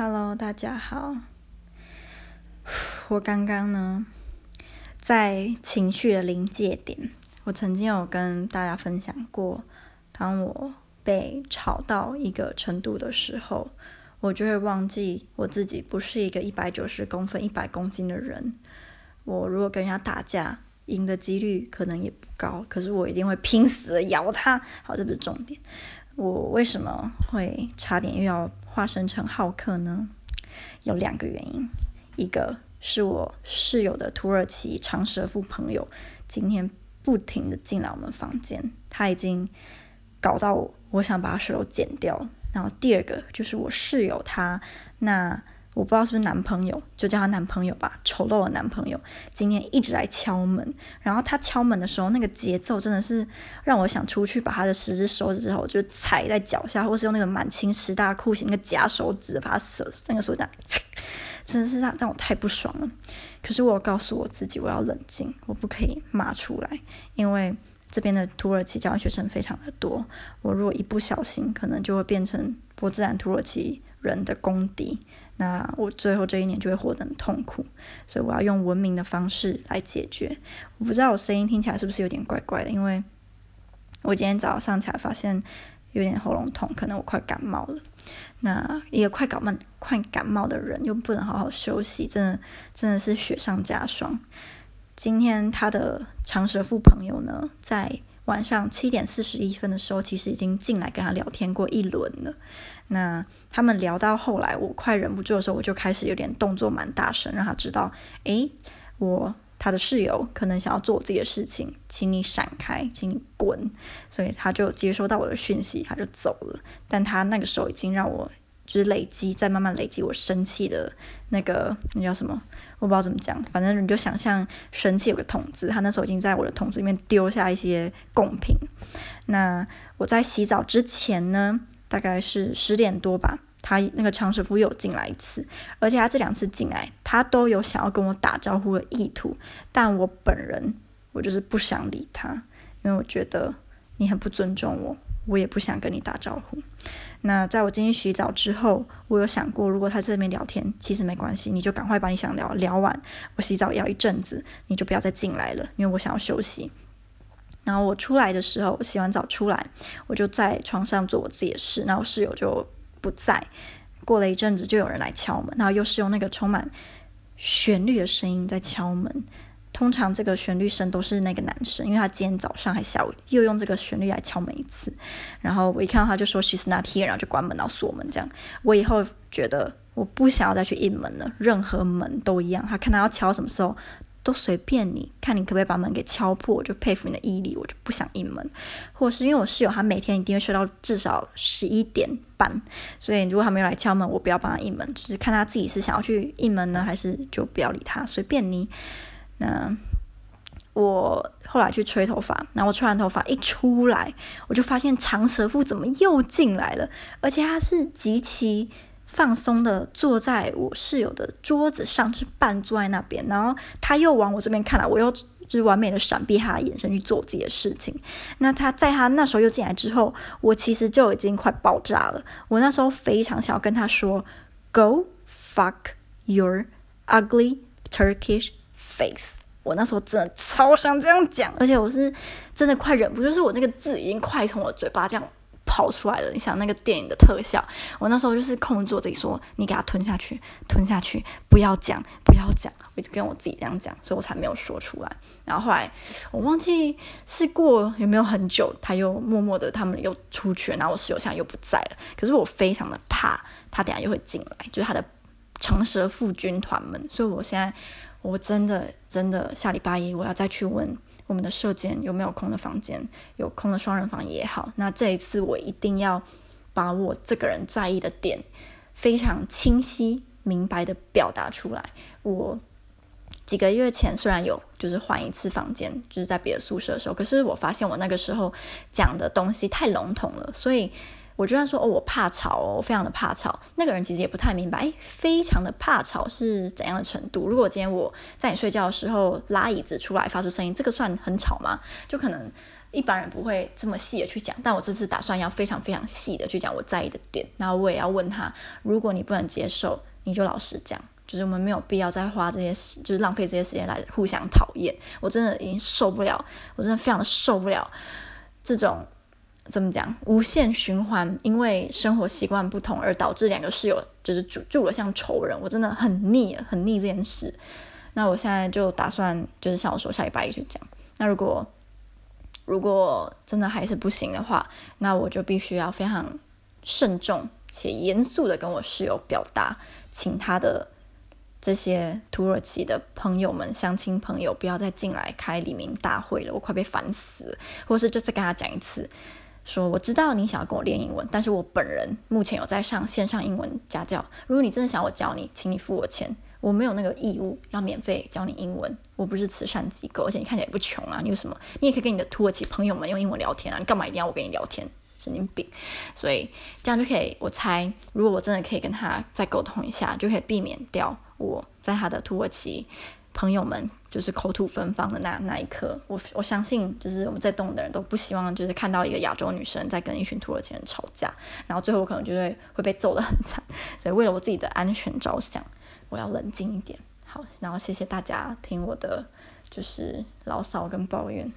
Hello，大家好。我刚刚呢，在情绪的临界点。我曾经有跟大家分享过，当我被吵到一个程度的时候，我就会忘记我自己不是一个一百九十公分、一百公斤的人。我如果跟人家打架，赢的几率可能也不高，可是我一定会拼死咬他。好，这不是重点。我为什么会差点又要化身成浩克呢？有两个原因，一个是我室友的土耳其长舌妇朋友今天不停的进来我们房间，他已经搞到我，想把手剪掉。然后第二个就是我室友他那。我不知道是不是男朋友，就叫他男朋友吧，丑陋的男朋友。今天一直来敲门，然后他敲门的时候，那个节奏真的是让我想出去把他的十只手指头就踩在脚下，或是用那个满清十大酷刑那个夹手指把他手那个手掌，真的是让让我太不爽了。可是我告诉我自己，我要冷静，我不可以骂出来，因为这边的土耳其交换学生非常的多，我如果一不小心，可能就会变成波兹兰土耳其人的公敌。那我最后这一年就会活得很痛苦，所以我要用文明的方式来解决。我不知道我声音听起来是不是有点怪怪的，因为我今天早上起来发现有点喉咙痛，可能我快感冒了。那一个快感冒、快感冒的人又不能好好休息，真的真的是雪上加霜。今天他的长舌妇朋友呢，在。晚上七点四十一分的时候，其实已经进来跟他聊天过一轮了。那他们聊到后来，我快忍不住的时候，我就开始有点动作蛮大声，让他知道，诶，我他的室友可能想要做我自己的事情，请你闪开，请你滚。所以他就接收到我的讯息，他就走了。但他那个时候已经让我。就是累积，在慢慢累积我生气的那个，那叫什么？我不知道怎么讲。反正你就想象生气有个桶子，他那时候已经在我的桶子里面丢下一些贡品。那我在洗澡之前呢，大概是十点多吧，他那个长舌妇又进来一次，而且他这两次进来，他都有想要跟我打招呼的意图，但我本人我就是不想理他，因为我觉得你很不尊重我。我也不想跟你打招呼。那在我进去洗澡之后，我有想过，如果他在这边聊天，其实没关系，你就赶快把你想聊聊完。我洗澡要一阵子，你就不要再进来了，因为我想要休息。然后我出来的时候，洗完澡出来，我就在床上做我自己的事。然后我室友就不在。过了一阵子，就有人来敲门，然后又是用那个充满旋律的声音在敲门。通常这个旋律声都是那个男生，因为他今天早上还下午又用这个旋律来敲门一次，然后我一看到他就说 She's not here，然后就关门，然后锁门这样。我以后觉得我不想要再去应门了，任何门都一样。他看他要敲什么时候都随便你，看你可不可以把门给敲破，我就佩服你的毅力，我就不想应门。或是因为我室友他每天一定会睡到至少十一点半，所以如果他没有来敲门，我不要帮他应门，就是看他自己是想要去应门呢，还是就不要理他，随便你。那我后来去吹头发，然后我吹完头发一出来，我就发现长舌妇怎么又进来了，而且他是极其放松的坐在我室友的桌子上，是半坐在那边，然后他又往我这边看来，我又就是完美的闪避他的眼神去做自己的事情。那他在他那时候又进来之后，我其实就已经快爆炸了，我那时候非常想要跟他说，Go fuck your ugly Turkish。face，我那时候真的超想这样讲，而且我是真的快忍不住，就是我那个字已经快从我嘴巴这样跑出来了。你想那个电影的特效，我那时候就是控制我自己说：“你给他吞下去，吞下去，不要讲，不要讲。”我一直跟我自己这样讲，所以我才没有说出来。然后后来我忘记是过有没有很久，他又默默的他们又出去了，然后我室友现在又不在了。可是我非常的怕他等下又会进来，就是他的长舌妇军团们，所以我现在。我真的真的下礼拜一我要再去问我们的舍监有没有空的房间，有空的双人房也好。那这一次我一定要把我这个人在意的点非常清晰明白的表达出来。我几个月前虽然有就是换一次房间，就是在别的宿舍的时候，可是我发现我那个时候讲的东西太笼统了，所以。我居然说哦，我怕吵哦，我非常的怕吵。那个人其实也不太明白，诶，非常的怕吵是怎样的程度？如果今天我在你睡觉的时候拉椅子出来发出声音，这个算很吵吗？就可能一般人不会这么细的去讲，但我这次打算要非常非常细的去讲我在意的点。然后我也要问他，如果你不能接受，你就老实讲，就是我们没有必要再花这些时，就是浪费这些时间来互相讨厌。我真的已经受不了，我真的非常的受不了这种怎么讲无限循环，因为生活习惯不同而导致两个室友就是住住了像仇人，我真的很腻，很腻这件事。那我现在就打算就是像我说下礼拜一去讲。那如果如果真的还是不行的话，那我就必须要非常慎重且严肃的跟我室友表达，请他的这些土耳其的朋友们、乡亲朋友不要再进来开黎明大会了，我快被烦死了。或是就再跟他讲一次，说我知道你想要跟我练英文，但是我本人目前有在上线上英文家教，如果你真的想我教你，请你付我钱。我没有那个义务要免费教你英文，我不是慈善机构，而且你看起来也不穷啊，你有什么？你也可以跟你的土耳其朋友们用英文聊天啊，你干嘛一定要我跟你聊天？神经病！所以这样就可以，我猜，如果我真的可以跟他再沟通一下，就可以避免掉我在他的土耳其朋友们就是口吐芬芳的那那一刻。我我相信，就是我们在动的人都不希望，就是看到一个亚洲女生在跟一群土耳其人吵架，然后最后可能就会会被揍得很惨。所以为了我自己的安全着想。我要冷静一点，好，然后谢谢大家听我的就是牢骚跟抱怨。